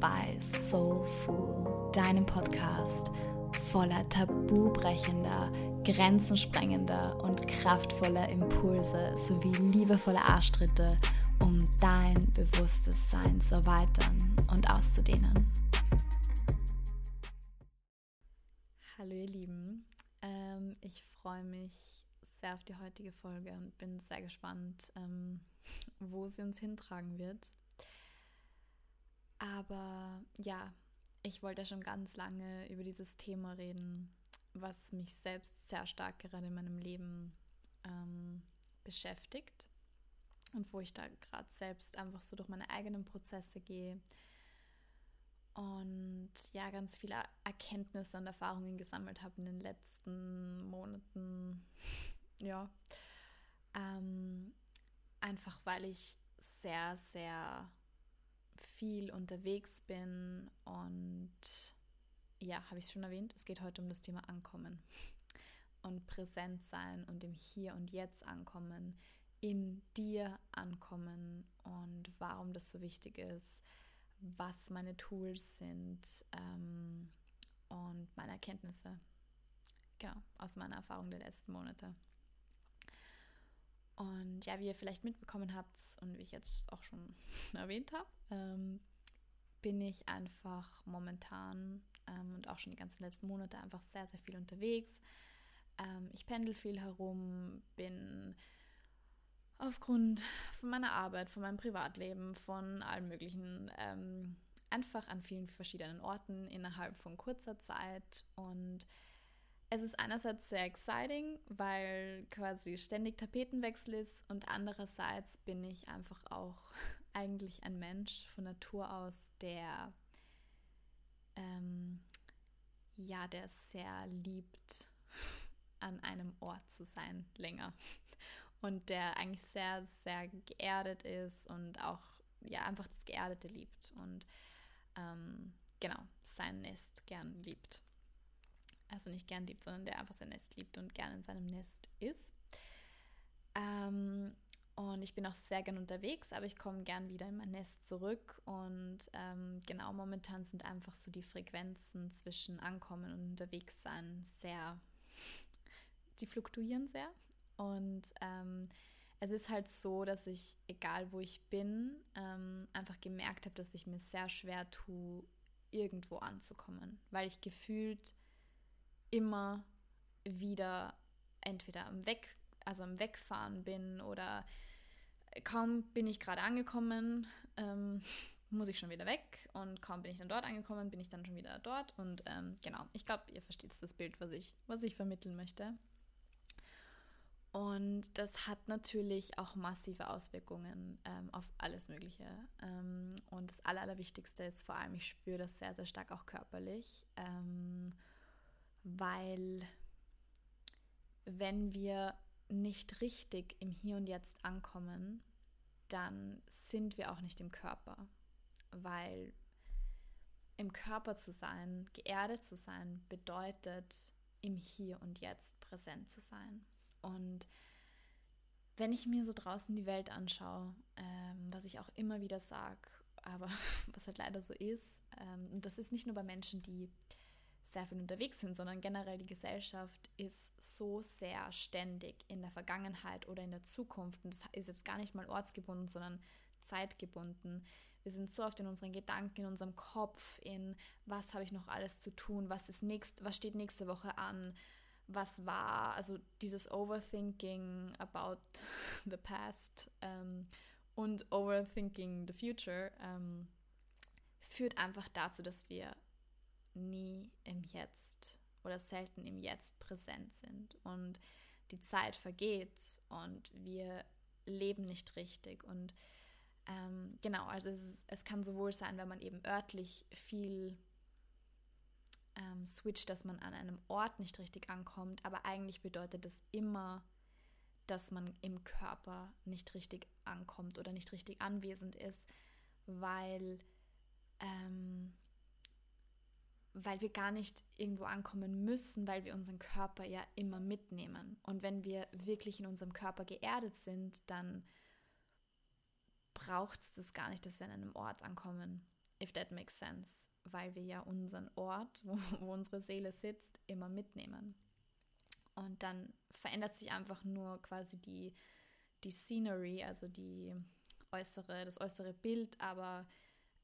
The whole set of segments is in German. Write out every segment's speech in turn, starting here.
bei Soulful, deinem Podcast voller tabubrechender, grenzensprengender und kraftvoller Impulse sowie liebevoller Arschtritte, um dein bewusstes Sein zu erweitern und auszudehnen. Hallo ihr Lieben, ähm, ich freue mich sehr auf die heutige Folge und bin sehr gespannt, ähm, wo sie uns hintragen wird. Aber ja, ich wollte schon ganz lange über dieses Thema reden, was mich selbst sehr stark gerade in meinem Leben ähm, beschäftigt und wo ich da gerade selbst einfach so durch meine eigenen Prozesse gehe und ja, ganz viele Erkenntnisse und Erfahrungen gesammelt habe in den letzten Monaten. ja, ähm, einfach weil ich sehr, sehr viel unterwegs bin und ja, habe ich es schon erwähnt, es geht heute um das Thema Ankommen und präsent sein und im Hier und Jetzt ankommen, in dir ankommen und warum das so wichtig ist, was meine Tools sind ähm, und meine Erkenntnisse. Genau, aus meiner Erfahrung der letzten Monate. Und ja, wie ihr vielleicht mitbekommen habt und wie ich jetzt auch schon erwähnt habe, ähm, bin ich einfach momentan ähm, und auch schon die ganzen letzten Monate einfach sehr, sehr viel unterwegs. Ähm, ich pendel viel herum, bin aufgrund von meiner Arbeit, von meinem Privatleben, von allen möglichen, ähm, einfach an vielen verschiedenen Orten innerhalb von kurzer Zeit und es ist einerseits sehr exciting, weil quasi ständig Tapetenwechsel ist und andererseits bin ich einfach auch eigentlich ein Mensch von Natur aus, der ähm, ja, der sehr liebt, an einem Ort zu sein länger. Und der eigentlich sehr, sehr geerdet ist und auch ja einfach das Geerdete liebt und ähm, genau sein Nest gern liebt also nicht gern liebt, sondern der einfach sein Nest liebt und gern in seinem Nest ist. Ähm, und ich bin auch sehr gern unterwegs, aber ich komme gern wieder in mein Nest zurück. Und ähm, genau momentan sind einfach so die Frequenzen zwischen Ankommen und Unterwegssein sehr, die fluktuieren sehr. Und ähm, es ist halt so, dass ich, egal wo ich bin, ähm, einfach gemerkt habe, dass ich mir sehr schwer tue, irgendwo anzukommen, weil ich gefühlt immer wieder entweder am Weg, also am Wegfahren bin oder kaum bin ich gerade angekommen, ähm, muss ich schon wieder weg und kaum bin ich dann dort angekommen, bin ich dann schon wieder dort und ähm, genau, ich glaube, ihr versteht das Bild, was ich, was ich vermitteln möchte. Und das hat natürlich auch massive Auswirkungen ähm, auf alles Mögliche. Ähm, und das Aller, Allerwichtigste ist vor allem, ich spüre das sehr, sehr stark auch körperlich. Weil wenn wir nicht richtig im Hier und Jetzt ankommen, dann sind wir auch nicht im Körper, weil im Körper zu sein, geerdet zu sein, bedeutet im Hier und Jetzt präsent zu sein. Und wenn ich mir so draußen die Welt anschaue, ähm, was ich auch immer wieder sage, aber was halt leider so ist, ähm, und das ist nicht nur bei Menschen, die sehr viel unterwegs sind, sondern generell die Gesellschaft ist so sehr ständig in der Vergangenheit oder in der Zukunft. Und das ist jetzt gar nicht mal ortsgebunden, sondern zeitgebunden. Wir sind so oft in unseren Gedanken, in unserem Kopf, in was habe ich noch alles zu tun, was ist nächst, was steht nächste Woche an, was war, also dieses Overthinking about the past ähm, und Overthinking the future ähm, führt einfach dazu, dass wir nie im Jetzt oder selten im Jetzt präsent sind. Und die Zeit vergeht und wir leben nicht richtig. Und ähm, genau, also es, es, kann sowohl sein, wenn man eben örtlich viel ähm, switcht, dass man an einem Ort nicht richtig ankommt, aber eigentlich bedeutet das immer, dass man im Körper nicht richtig ankommt oder nicht richtig anwesend ist, weil ähm, weil wir gar nicht irgendwo ankommen müssen, weil wir unseren Körper ja immer mitnehmen. Und wenn wir wirklich in unserem Körper geerdet sind, dann braucht es das gar nicht, dass wir an einem Ort ankommen. if that makes sense, weil wir ja unseren Ort, wo, wo unsere Seele sitzt, immer mitnehmen. Und dann verändert sich einfach nur quasi die, die Scenery, also die äußere, das äußere Bild, aber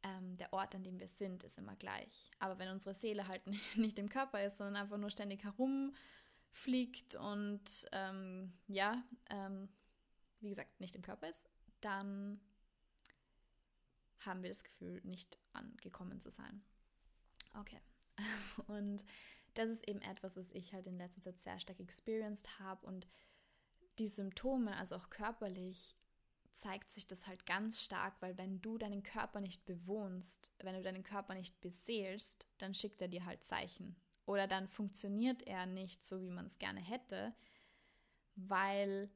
ähm, der Ort, an dem wir sind, ist immer gleich. Aber wenn unsere Seele halt nicht, nicht im Körper ist, sondern einfach nur ständig herumfliegt und ähm, ja, ähm, wie gesagt, nicht im Körper ist, dann haben wir das Gefühl, nicht angekommen zu sein. Okay. Und das ist eben etwas, was ich halt in letzter Zeit sehr stark experienced habe und die Symptome, also auch körperlich, zeigt sich das halt ganz stark, weil wenn du deinen Körper nicht bewohnst, wenn du deinen Körper nicht beseelst, dann schickt er dir halt Zeichen. Oder dann funktioniert er nicht so, wie man es gerne hätte, weil,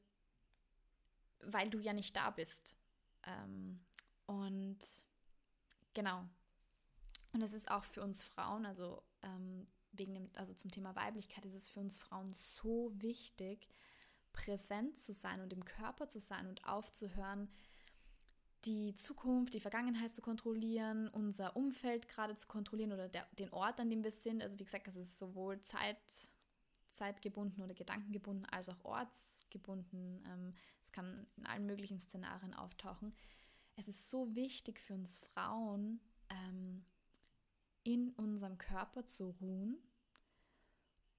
weil du ja nicht da bist. Ähm, und genau. Und es ist auch für uns Frauen, also ähm, wegen dem, also zum Thema Weiblichkeit ist es für uns Frauen so wichtig, präsent zu sein und im Körper zu sein und aufzuhören, die Zukunft, die Vergangenheit zu kontrollieren, unser Umfeld gerade zu kontrollieren oder der, den Ort, an dem wir sind. Also wie gesagt, das ist sowohl Zeit, zeitgebunden oder gedankengebunden als auch ortsgebunden. Ähm, es kann in allen möglichen Szenarien auftauchen. Es ist so wichtig für uns Frauen, ähm, in unserem Körper zu ruhen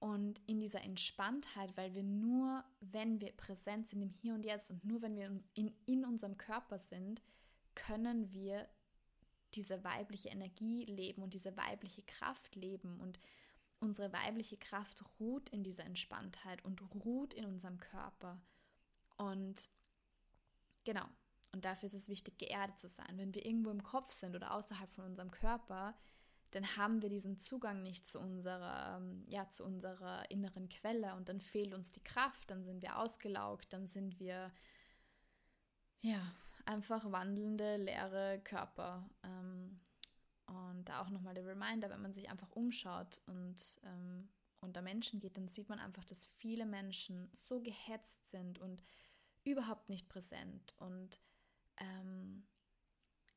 und in dieser Entspanntheit, weil wir nur, wenn wir präsent sind im Hier und Jetzt und nur wenn wir in, in unserem Körper sind, können wir diese weibliche Energie leben und diese weibliche Kraft leben. Und unsere weibliche Kraft ruht in dieser Entspanntheit und ruht in unserem Körper. Und genau, und dafür ist es wichtig, geerdet zu sein. Wenn wir irgendwo im Kopf sind oder außerhalb von unserem Körper, dann haben wir diesen Zugang nicht zu unserer, ähm, ja, zu unserer inneren Quelle und dann fehlt uns die Kraft, dann sind wir ausgelaugt, dann sind wir ja einfach wandelnde, leere Körper. Ähm, und da auch nochmal der Reminder, wenn man sich einfach umschaut und ähm, unter Menschen geht, dann sieht man einfach, dass viele Menschen so gehetzt sind und überhaupt nicht präsent und ähm,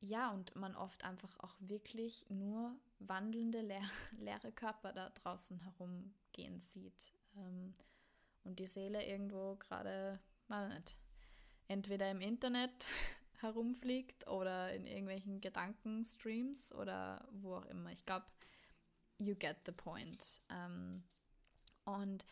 ja, und man oft einfach auch wirklich nur wandelnde, leer, leere Körper da draußen herumgehen sieht. Ähm, und die Seele irgendwo gerade, weiß nicht, entweder im Internet herumfliegt oder in irgendwelchen Gedankenstreams oder wo auch immer. Ich glaube, you get the point. Ähm, und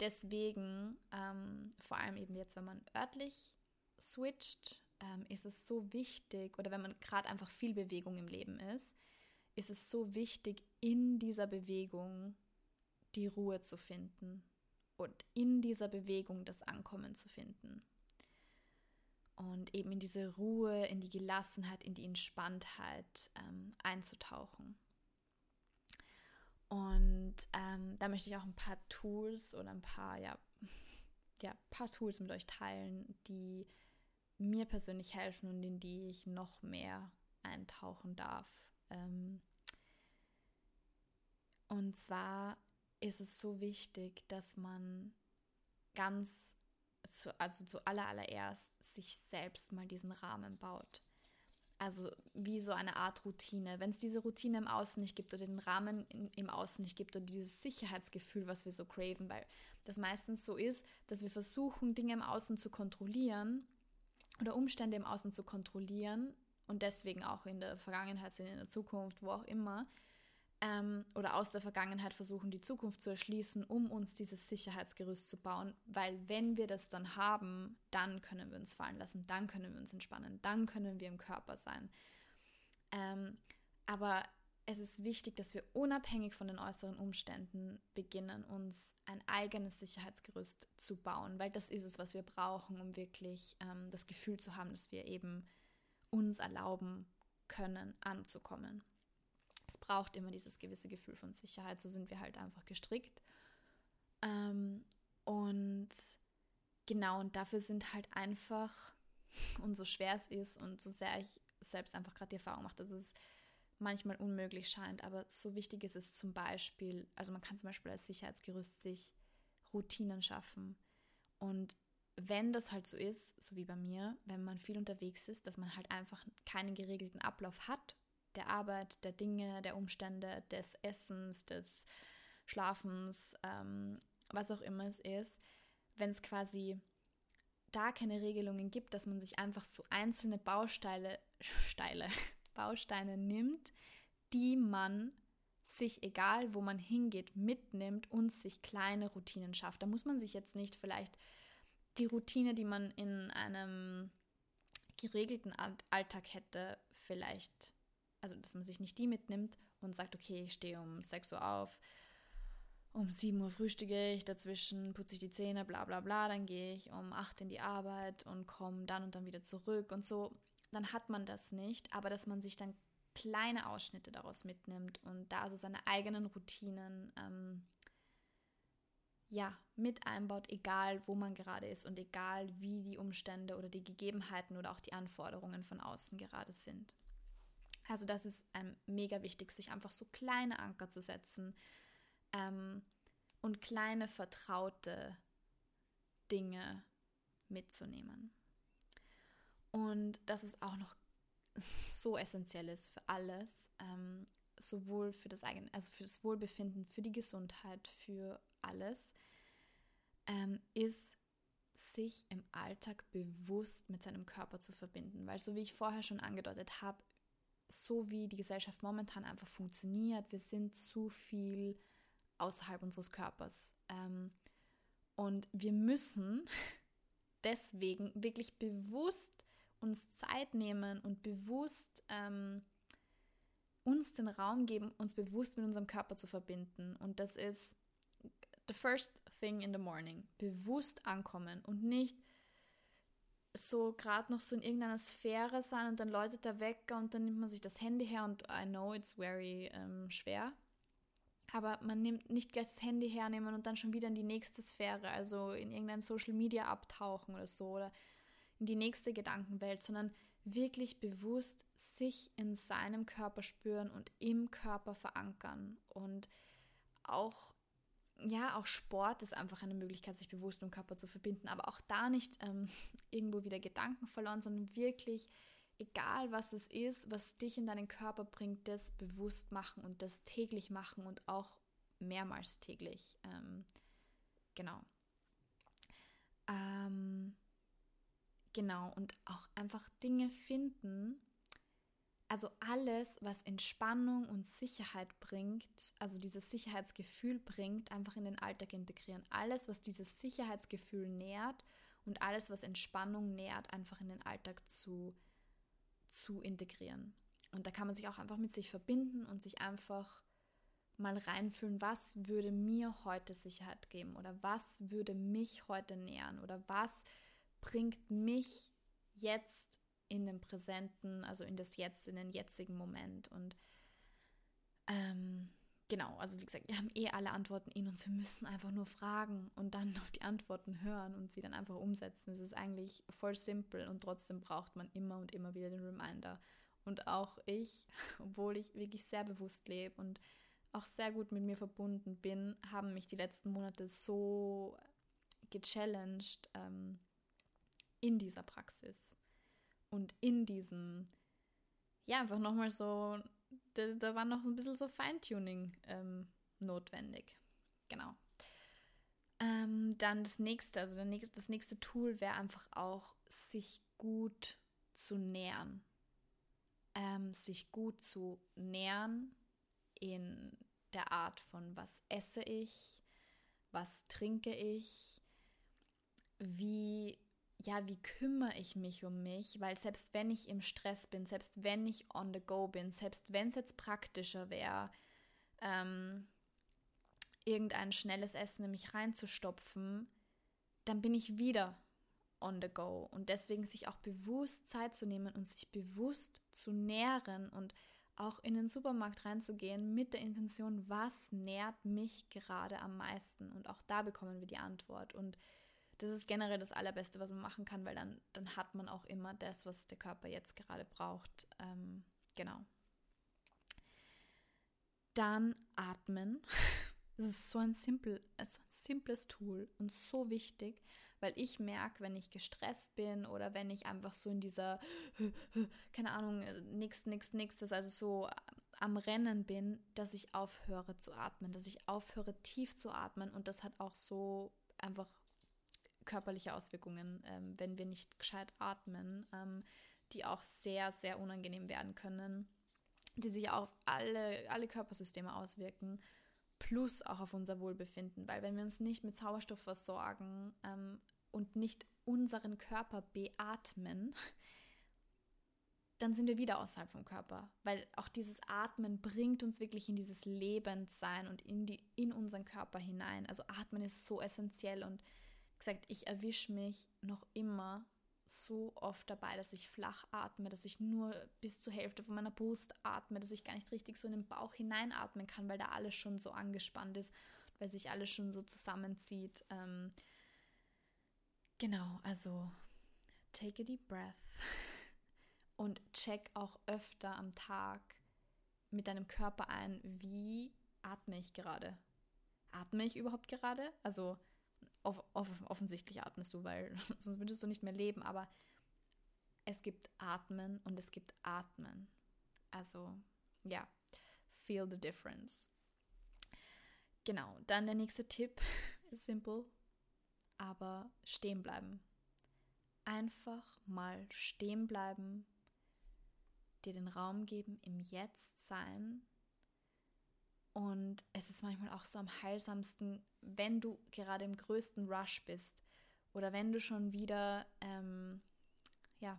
deswegen, ähm, vor allem eben jetzt, wenn man örtlich switcht, ähm, ist es so wichtig, oder wenn man gerade einfach viel Bewegung im Leben ist, ist es so wichtig, in dieser Bewegung die Ruhe zu finden und in dieser Bewegung das Ankommen zu finden. Und eben in diese Ruhe, in die Gelassenheit, in die Entspanntheit ähm, einzutauchen. Und ähm, da möchte ich auch ein paar Tools oder ein paar, ja, ja, paar Tools mit euch teilen, die mir persönlich helfen und in die ich noch mehr eintauchen darf. Ähm und zwar ist es so wichtig, dass man ganz, zu, also zuallererst sich selbst mal diesen Rahmen baut. Also wie so eine Art Routine. Wenn es diese Routine im Außen nicht gibt oder den Rahmen in, im Außen nicht gibt oder dieses Sicherheitsgefühl, was wir so craven, weil das meistens so ist, dass wir versuchen, Dinge im Außen zu kontrollieren oder Umstände im Außen zu kontrollieren und deswegen auch in der Vergangenheit sind, in der Zukunft, wo auch immer, ähm, oder aus der Vergangenheit versuchen, die Zukunft zu erschließen, um uns dieses Sicherheitsgerüst zu bauen, weil wenn wir das dann haben, dann können wir uns fallen lassen, dann können wir uns entspannen, dann können wir im Körper sein. Ähm, aber es ist wichtig, dass wir unabhängig von den äußeren Umständen beginnen, uns ein eigenes Sicherheitsgerüst zu bauen, weil das ist es, was wir brauchen, um wirklich ähm, das Gefühl zu haben, dass wir eben uns erlauben können, anzukommen. Es braucht immer dieses gewisse Gefühl von Sicherheit, so sind wir halt einfach gestrickt. Ähm, und genau, und dafür sind halt einfach, und so schwer es ist und so sehr ich selbst einfach gerade die Erfahrung mache, dass es manchmal unmöglich scheint. Aber so wichtig ist es zum Beispiel, also man kann zum Beispiel als Sicherheitsgerüst sich Routinen schaffen. Und wenn das halt so ist, so wie bei mir, wenn man viel unterwegs ist, dass man halt einfach keinen geregelten Ablauf hat der Arbeit, der Dinge, der Umstände, des Essens, des Schlafens, ähm, was auch immer es ist, wenn es quasi da keine Regelungen gibt, dass man sich einfach so einzelne Bausteine, Steile, Bausteine nimmt, die man sich, egal wo man hingeht, mitnimmt und sich kleine Routinen schafft. Da muss man sich jetzt nicht vielleicht die Routine, die man in einem geregelten Alltag hätte, vielleicht, also dass man sich nicht die mitnimmt und sagt, okay, ich stehe um 6 Uhr auf, um 7 Uhr frühstücke ich, dazwischen putze ich die Zähne, bla bla bla, dann gehe ich um 8 in die Arbeit und komme dann und dann wieder zurück und so, dann hat man das nicht, aber dass man sich dann kleine Ausschnitte daraus mitnimmt und da also seine eigenen Routinen ähm, ja, mit einbaut, egal wo man gerade ist und egal wie die Umstände oder die Gegebenheiten oder auch die Anforderungen von außen gerade sind. Also das ist ähm, mega wichtig, sich einfach so kleine Anker zu setzen, ähm, und kleine vertraute Dinge mitzunehmen. Und das ist auch noch so essentiell ist für alles, ähm, sowohl für das eigene, also für das Wohlbefinden, für die Gesundheit, für alles, ähm, ist sich im Alltag bewusst mit seinem Körper zu verbinden. Weil so wie ich vorher schon angedeutet habe, so wie die Gesellschaft momentan einfach funktioniert, wir sind zu viel außerhalb unseres Körpers. Ähm, und wir müssen deswegen wirklich bewusst uns Zeit nehmen und bewusst ähm, uns den Raum geben, uns bewusst mit unserem Körper zu verbinden. Und das ist the first thing in the morning. Bewusst ankommen und nicht so gerade noch so in irgendeiner Sphäre sein und dann läutet der Wecker und dann nimmt man sich das Handy her und I know it's very ähm, schwer aber man nimmt nicht gleich das Handy hernehmen und dann schon wieder in die nächste Sphäre, also in irgendein Social Media abtauchen oder so oder in die nächste Gedankenwelt, sondern wirklich bewusst sich in seinem Körper spüren und im Körper verankern und auch ja, auch Sport ist einfach eine Möglichkeit, sich bewusst mit dem Körper zu verbinden, aber auch da nicht ähm, irgendwo wieder Gedanken verloren, sondern wirklich egal was es ist, was dich in deinen Körper bringt, das bewusst machen und das täglich machen und auch mehrmals täglich. Ähm, genau. Ähm, genau, und auch einfach Dinge finden, also alles, was Entspannung und Sicherheit bringt, also dieses Sicherheitsgefühl bringt, einfach in den Alltag integrieren. Alles, was dieses Sicherheitsgefühl nährt und alles, was Entspannung nährt, einfach in den Alltag zu zu integrieren. Und da kann man sich auch einfach mit sich verbinden und sich einfach mal reinfühlen, was würde mir heute Sicherheit geben oder was würde mich heute nähern oder was bringt mich jetzt in den Präsenten, also in das Jetzt, in den jetzigen Moment. Und ähm, genau, also wie gesagt, wir haben eh alle Antworten in uns. Wir müssen einfach nur fragen und dann auf die Antworten hören und sie dann einfach umsetzen. Es ist eigentlich voll simpel und trotzdem braucht man immer und immer wieder den Reminder. Und auch ich, obwohl ich wirklich sehr bewusst lebe und auch sehr gut mit mir verbunden bin, haben mich die letzten Monate so gechallenged ähm, in dieser Praxis und in diesem, ja, einfach nochmal so da, da war noch ein bisschen so Feintuning ähm, notwendig. Genau. Ähm, dann das nächste, also nächste, das nächste Tool wäre einfach auch, sich gut zu nähren. Ähm, sich gut zu nähren in der Art von, was esse ich, was trinke ich, wie ja, wie kümmere ich mich um mich? Weil selbst wenn ich im Stress bin, selbst wenn ich on the go bin, selbst wenn es jetzt praktischer wäre, ähm, irgendein schnelles Essen in mich reinzustopfen, dann bin ich wieder on the go. Und deswegen sich auch bewusst Zeit zu nehmen und sich bewusst zu nähren und auch in den Supermarkt reinzugehen mit der Intention, was nährt mich gerade am meisten? Und auch da bekommen wir die Antwort. Und das ist generell das Allerbeste, was man machen kann, weil dann, dann hat man auch immer das, was der Körper jetzt gerade braucht. Ähm, genau. Dann atmen. Das ist so ein, simpel, so ein simples Tool und so wichtig, Weil ich merke, wenn ich gestresst bin oder wenn ich einfach so in dieser, keine Ahnung, nichts, nichts, nichts, also so am Rennen bin, dass ich aufhöre zu atmen, dass ich aufhöre tief zu atmen und das hat auch so einfach körperliche Auswirkungen, ähm, wenn wir nicht gescheit atmen, ähm, die auch sehr, sehr unangenehm werden können, die sich auf alle, alle Körpersysteme auswirken plus auch auf unser Wohlbefinden, weil wenn wir uns nicht mit Sauerstoff versorgen ähm, und nicht unseren Körper beatmen, dann sind wir wieder außerhalb vom Körper, weil auch dieses Atmen bringt uns wirklich in dieses Lebendsein und in, die, in unseren Körper hinein. Also Atmen ist so essentiell und gesagt, ich erwische mich noch immer so oft dabei, dass ich flach atme, dass ich nur bis zur Hälfte von meiner Brust atme, dass ich gar nicht richtig so in den Bauch hineinatmen kann, weil da alles schon so angespannt ist, weil sich alles schon so zusammenzieht. Ähm, genau, also take a deep breath und check auch öfter am Tag mit deinem Körper ein, wie atme ich gerade? Atme ich überhaupt gerade? Also off off offensichtlich atmest du, weil sonst würdest du nicht mehr leben, aber es gibt Atmen und es gibt Atmen. Also, ja, feel the difference. Genau, dann der nächste Tipp ist simpel, aber stehen bleiben. Einfach mal stehen bleiben, dir den Raum geben, im Jetzt sein und es ist manchmal auch so am heilsamsten, wenn du gerade im größten Rush bist oder wenn du schon wieder ähm, ja,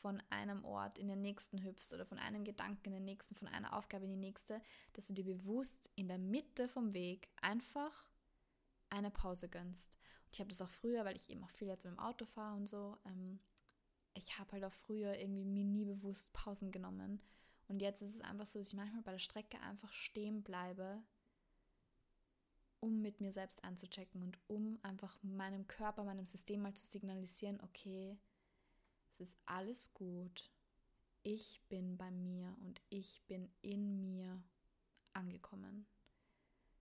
von einem Ort in den nächsten hüpfst oder von einem Gedanken in den nächsten, von einer Aufgabe in die nächste, dass du dir bewusst in der Mitte vom Weg einfach eine Pause gönnst. Und ich habe das auch früher, weil ich eben auch viel jetzt im Auto fahre und so, ähm, ich habe halt auch früher irgendwie mir nie bewusst Pausen genommen und jetzt ist es einfach so, dass ich manchmal bei der Strecke einfach stehen bleibe, um mit mir selbst anzuchecken und um einfach meinem Körper, meinem System mal zu signalisieren, okay, es ist alles gut. Ich bin bei mir und ich bin in mir angekommen.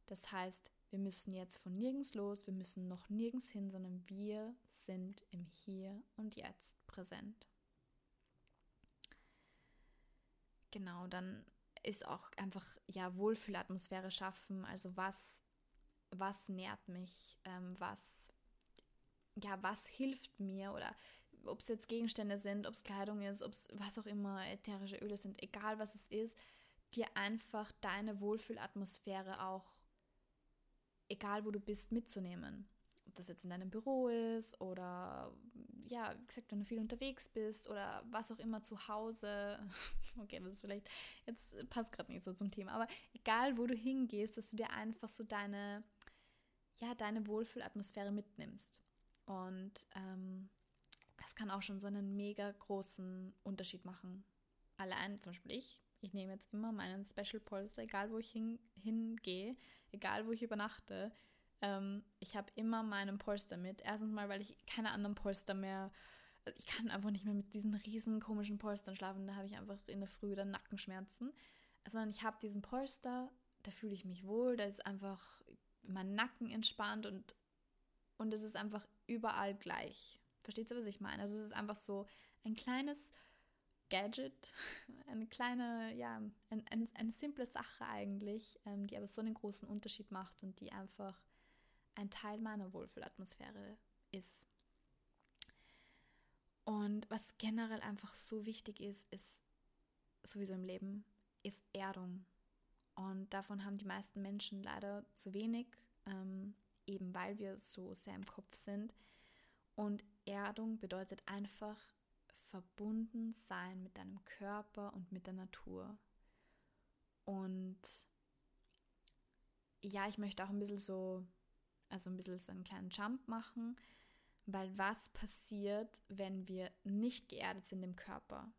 Das heißt, wir müssen jetzt von nirgends los, wir müssen noch nirgends hin, sondern wir sind im Hier und Jetzt präsent. Genau, dann ist auch einfach ja Wohlfühlatmosphäre schaffen. Also was was nährt mich, ähm, was ja was hilft mir oder ob es jetzt Gegenstände sind, ob es Kleidung ist, ob es was auch immer ätherische Öle sind, egal was es ist, dir einfach deine Wohlfühlatmosphäre auch egal wo du bist mitzunehmen das jetzt in deinem Büro ist oder ja, wie gesagt, wenn du viel unterwegs bist oder was auch immer zu Hause. Okay, das ist vielleicht, jetzt passt gerade nicht so zum Thema, aber egal wo du hingehst, dass du dir einfach so deine, ja, deine Wohlfühlatmosphäre mitnimmst. Und ähm, das kann auch schon so einen mega großen Unterschied machen. Allein, zum Beispiel ich, ich nehme jetzt immer meinen Special Polster, egal wo ich hin, hingehe, egal wo ich übernachte, ähm, ich habe immer meinen Polster mit. Erstens mal, weil ich keine anderen Polster mehr. Ich kann einfach nicht mehr mit diesen riesen komischen Polstern schlafen. Da habe ich einfach in der Früh dann Nackenschmerzen. Sondern ich habe diesen Polster, da fühle ich mich wohl. Da ist einfach mein Nacken entspannt und, und es ist einfach überall gleich. Versteht ihr, was ich meine? Also es ist einfach so ein kleines Gadget, eine kleine, ja, ein, ein, eine simple Sache eigentlich, ähm, die aber so einen großen Unterschied macht und die einfach ein Teil meiner Wohlfühlatmosphäre ist. Und was generell einfach so wichtig ist, ist sowieso im Leben, ist Erdung. Und davon haben die meisten Menschen leider zu wenig, ähm, eben weil wir so sehr im Kopf sind. Und Erdung bedeutet einfach verbunden sein mit deinem Körper und mit der Natur. Und ja, ich möchte auch ein bisschen so also ein bisschen so einen kleinen Jump machen, weil was passiert, wenn wir nicht geerdet sind im Körper?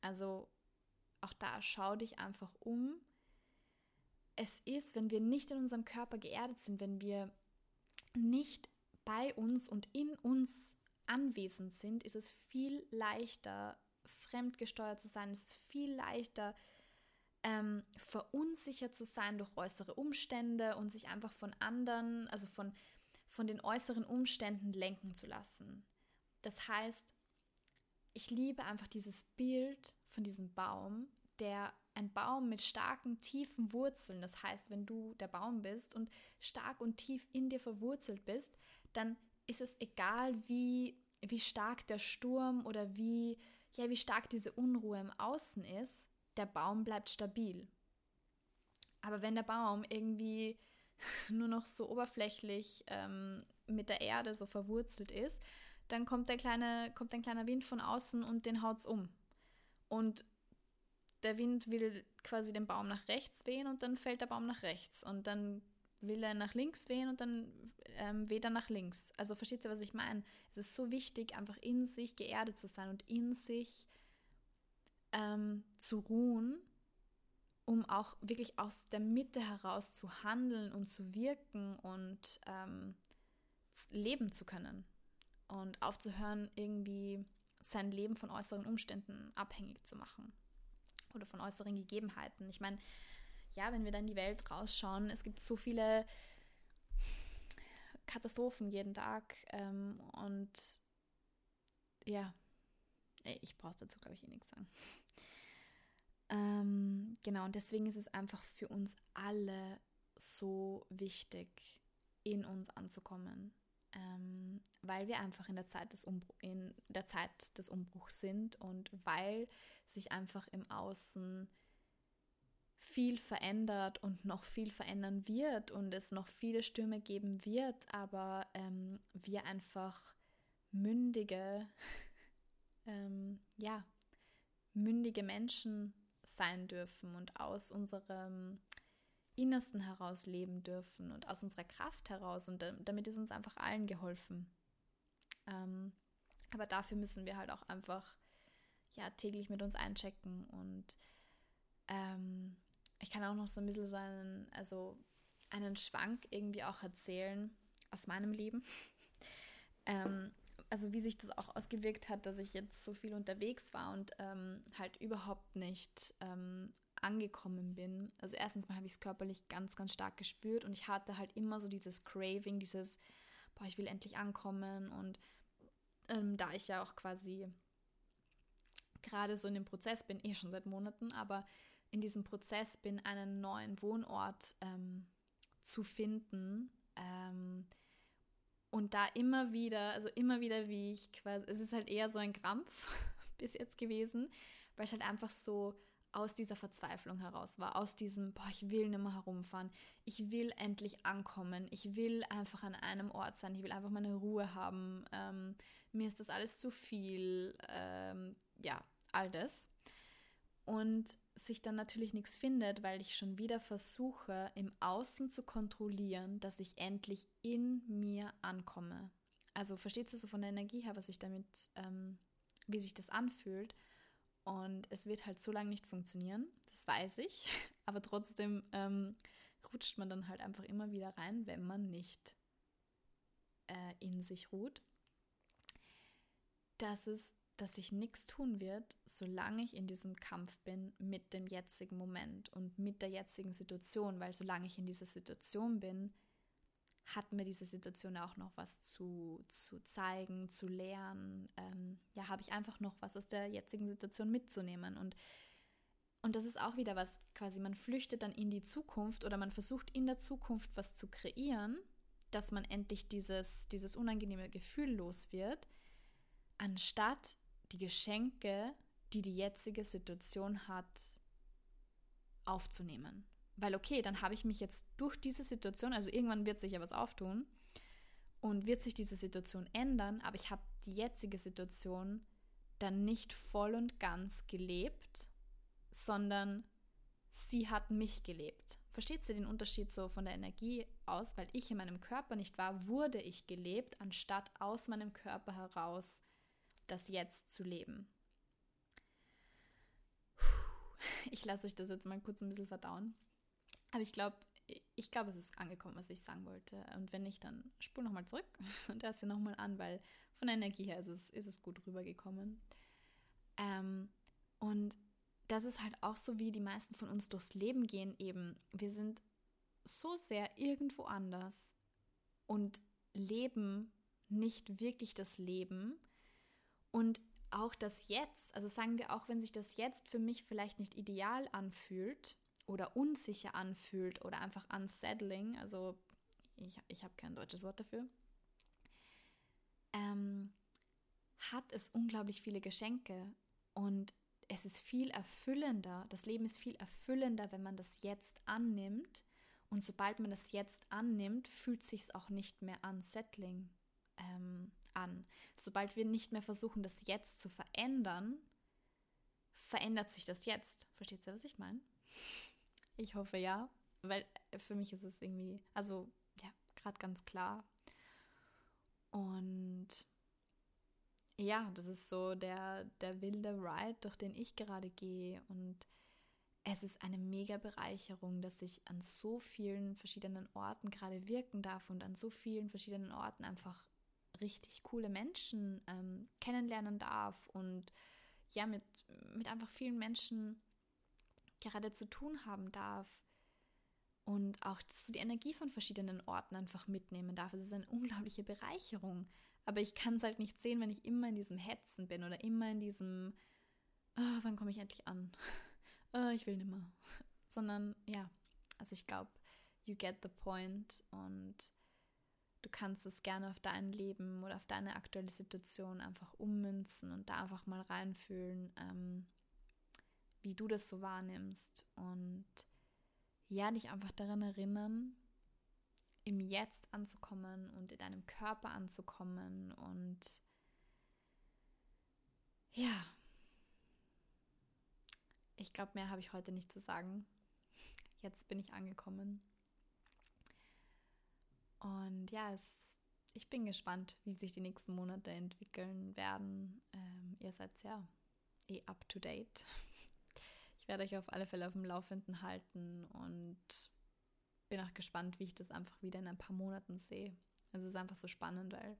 Also auch da schau dich einfach um. Es ist, wenn wir nicht in unserem Körper geerdet sind, wenn wir nicht bei uns und in uns anwesend sind, ist es viel leichter, fremdgesteuert zu sein. Es ist viel leichter, ähm, verunsichert zu sein durch äußere Umstände und sich einfach von anderen, also von, von den äußeren Umständen lenken zu lassen. Das heißt, ich liebe einfach dieses Bild von diesem Baum, der ein Baum mit starken, tiefen Wurzeln. Das heißt, wenn du der Baum bist und stark und tief in dir verwurzelt bist, dann ist es egal, wie, wie stark der Sturm oder wie, ja, wie stark diese Unruhe im Außen ist, der Baum bleibt stabil. Aber wenn der Baum irgendwie nur noch so oberflächlich ähm, mit der Erde so verwurzelt ist, dann kommt, der kleine, kommt ein kleiner Wind von außen und den haut es um. Und der Wind will quasi den Baum nach rechts wehen und dann fällt der Baum nach rechts. Und dann will er nach links wehen und dann ähm, weht er nach links. Also versteht ihr, was ich meine? Es ist so wichtig, einfach in sich geerdet zu sein und in sich ähm, zu ruhen, um auch wirklich aus der Mitte heraus zu handeln und zu wirken und ähm, leben zu können. Und aufzuhören, irgendwie sein Leben von äußeren Umständen abhängig zu machen oder von äußeren Gegebenheiten. Ich meine, ja, wenn wir dann die Welt rausschauen, es gibt so viele Katastrophen jeden Tag ähm, und ja, ich brauche dazu, glaube ich, eh nichts sagen. Ähm, genau, und deswegen ist es einfach für uns alle so wichtig, in uns anzukommen, ähm, weil wir einfach in der, Zeit des in der Zeit des Umbruchs sind und weil sich einfach im Außen viel verändert und noch viel verändern wird und es noch viele Stürme geben wird, aber ähm, wir einfach mündige, ähm, ja, mündige Menschen sein dürfen und aus unserem Innersten heraus leben dürfen und aus unserer Kraft heraus und damit ist uns einfach allen geholfen. Ähm, aber dafür müssen wir halt auch einfach ja täglich mit uns einchecken und ähm, ich kann auch noch so ein bisschen so einen, also einen Schwank irgendwie auch erzählen aus meinem Leben. ähm, also wie sich das auch ausgewirkt hat, dass ich jetzt so viel unterwegs war und ähm, halt überhaupt nicht ähm, angekommen bin. Also erstens mal habe ich es körperlich ganz, ganz stark gespürt und ich hatte halt immer so dieses Craving, dieses, boah, ich will endlich ankommen und ähm, da ich ja auch quasi gerade so in dem Prozess bin, eh schon seit Monaten, aber in diesem Prozess bin, einen neuen Wohnort ähm, zu finden. Ähm, und da immer wieder, also immer wieder, wie ich quasi, es ist halt eher so ein Krampf bis jetzt gewesen, weil ich halt einfach so aus dieser Verzweiflung heraus war, aus diesem, boah, ich will nicht mehr herumfahren, ich will endlich ankommen, ich will einfach an einem Ort sein, ich will einfach meine Ruhe haben, ähm, mir ist das alles zu viel, ähm, ja, all das und sich dann natürlich nichts findet, weil ich schon wieder versuche, im Außen zu kontrollieren, dass ich endlich in mir ankomme. Also versteht ihr so von der Energie her, was ich damit, ähm, wie sich das anfühlt. Und es wird halt so lange nicht funktionieren, das weiß ich. Aber trotzdem ähm, rutscht man dann halt einfach immer wieder rein, wenn man nicht äh, in sich ruht. Dass es dass sich nichts tun wird, solange ich in diesem Kampf bin mit dem jetzigen Moment und mit der jetzigen Situation, weil solange ich in dieser Situation bin, hat mir diese Situation auch noch was zu, zu zeigen, zu lernen. Ähm, ja, habe ich einfach noch was aus der jetzigen Situation mitzunehmen. Und, und das ist auch wieder was, quasi man flüchtet dann in die Zukunft oder man versucht in der Zukunft was zu kreieren, dass man endlich dieses, dieses unangenehme Gefühl los wird, anstatt die Geschenke, die die jetzige Situation hat, aufzunehmen. Weil okay, dann habe ich mich jetzt durch diese Situation, also irgendwann wird sich ja was auftun und wird sich diese Situation ändern, aber ich habe die jetzige Situation dann nicht voll und ganz gelebt, sondern sie hat mich gelebt. Versteht sie den Unterschied so von der Energie aus? Weil ich in meinem Körper nicht war, wurde ich gelebt, anstatt aus meinem Körper heraus das Jetzt zu leben. Ich lasse euch das jetzt mal kurz ein bisschen verdauen. Aber ich glaube, ich glaube, es ist angekommen, was ich sagen wollte. Und wenn nicht, dann spul nochmal zurück und hör sie nochmal an, weil von der Energie her ist es, ist es gut rübergekommen. Ähm, und das ist halt auch so, wie die meisten von uns durchs Leben gehen, eben. Wir sind so sehr irgendwo anders und leben nicht wirklich das Leben und auch das Jetzt, also sagen wir auch, wenn sich das Jetzt für mich vielleicht nicht ideal anfühlt oder unsicher anfühlt oder einfach unsettling, also ich, ich habe kein deutsches Wort dafür, ähm, hat es unglaublich viele Geschenke und es ist viel erfüllender, das Leben ist viel erfüllender, wenn man das Jetzt annimmt. Und sobald man das Jetzt annimmt, fühlt sich es auch nicht mehr unsettling ähm, an. Sobald wir nicht mehr versuchen, das Jetzt zu verändern, verändert sich das Jetzt. Versteht ihr, was ich meine? Ich hoffe ja, weil für mich ist es irgendwie, also ja, gerade ganz klar. Und ja, das ist so der, der wilde Ride, durch den ich gerade gehe. Und es ist eine mega Bereicherung, dass ich an so vielen verschiedenen Orten gerade wirken darf und an so vielen verschiedenen Orten einfach richtig coole Menschen ähm, kennenlernen darf und ja, mit, mit einfach vielen Menschen gerade zu tun haben darf und auch so die Energie von verschiedenen Orten einfach mitnehmen darf. Es ist eine unglaubliche Bereicherung. Aber ich kann es halt nicht sehen, wenn ich immer in diesem Hetzen bin oder immer in diesem, oh, wann komme ich endlich an? oh, ich will nimmer. Sondern ja, also ich glaube, you get the point und du kannst es gerne auf dein Leben oder auf deine aktuelle Situation einfach ummünzen und da einfach mal reinfühlen, ähm, wie du das so wahrnimmst und ja, dich einfach daran erinnern, im Jetzt anzukommen und in deinem Körper anzukommen und ja, ich glaube, mehr habe ich heute nicht zu sagen. Jetzt bin ich angekommen. Und ja, es, ich bin gespannt, wie sich die nächsten Monate entwickeln werden. Ähm, ihr seid ja eh up to date. Ich werde euch auf alle Fälle auf dem Laufenden halten und bin auch gespannt, wie ich das einfach wieder in ein paar Monaten sehe. Also es ist einfach so spannend, weil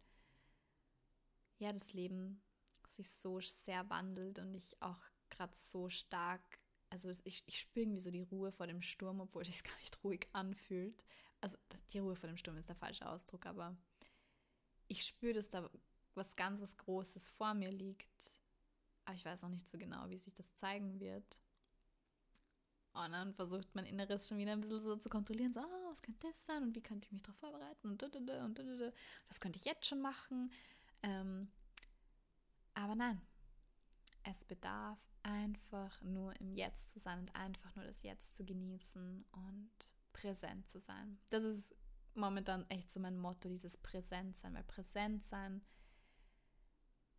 ja, das Leben sich so sehr wandelt und ich auch gerade so stark, also ich, ich spüre irgendwie so die Ruhe vor dem Sturm, obwohl es sich gar nicht ruhig anfühlt. Also die Ruhe vor dem Sturm ist der falsche Ausdruck, aber ich spüre, dass da was ganz was Großes vor mir liegt. Aber ich weiß noch nicht so genau, wie sich das zeigen wird. Und dann versucht mein Inneres schon wieder ein bisschen so zu kontrollieren, so, oh, was könnte das sein und wie könnte ich mich darauf vorbereiten und, und, und was könnte ich jetzt schon machen. Ähm, aber nein, es bedarf einfach nur im Jetzt zu sein und einfach nur das Jetzt zu genießen und präsent zu sein. Das ist momentan echt so mein Motto, dieses Präsentsein, weil Präsentsein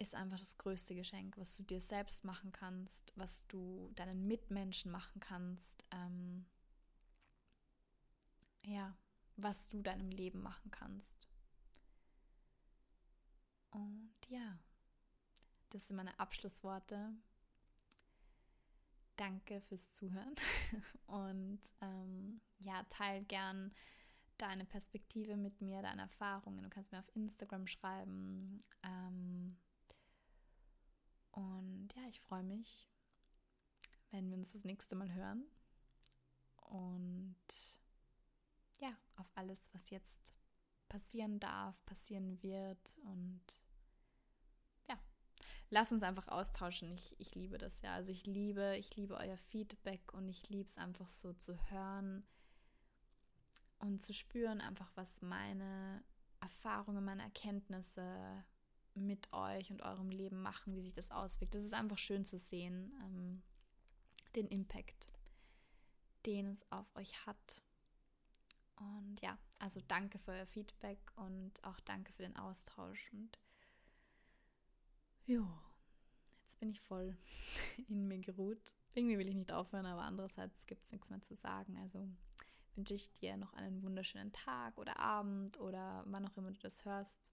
ist einfach das größte Geschenk, was du dir selbst machen kannst, was du deinen Mitmenschen machen kannst, ähm, ja, was du deinem Leben machen kannst. Und ja, das sind meine Abschlussworte. Danke fürs Zuhören und ähm, ja, teil gern deine Perspektive mit mir, deine Erfahrungen. Du kannst mir auf Instagram schreiben. Ähm, und ja, ich freue mich, wenn wir uns das nächste Mal hören. Und ja, auf alles, was jetzt passieren darf, passieren wird. Und ja, lass uns einfach austauschen. Ich, ich liebe das ja. Also ich liebe, ich liebe euer Feedback und ich liebe es einfach so zu hören und zu spüren, einfach was meine Erfahrungen, meine Erkenntnisse mit euch und eurem Leben machen, wie sich das auswirkt. Das ist einfach schön zu sehen, ähm, den Impact, den es auf euch hat. Und ja, also danke für euer Feedback und auch danke für den Austausch. Und ja, jetzt bin ich voll in mir geruht. Irgendwie will ich nicht aufhören, aber andererseits gibt es nichts mehr zu sagen. Also wünsche ich dir noch einen wunderschönen Tag oder Abend oder wann auch immer du das hörst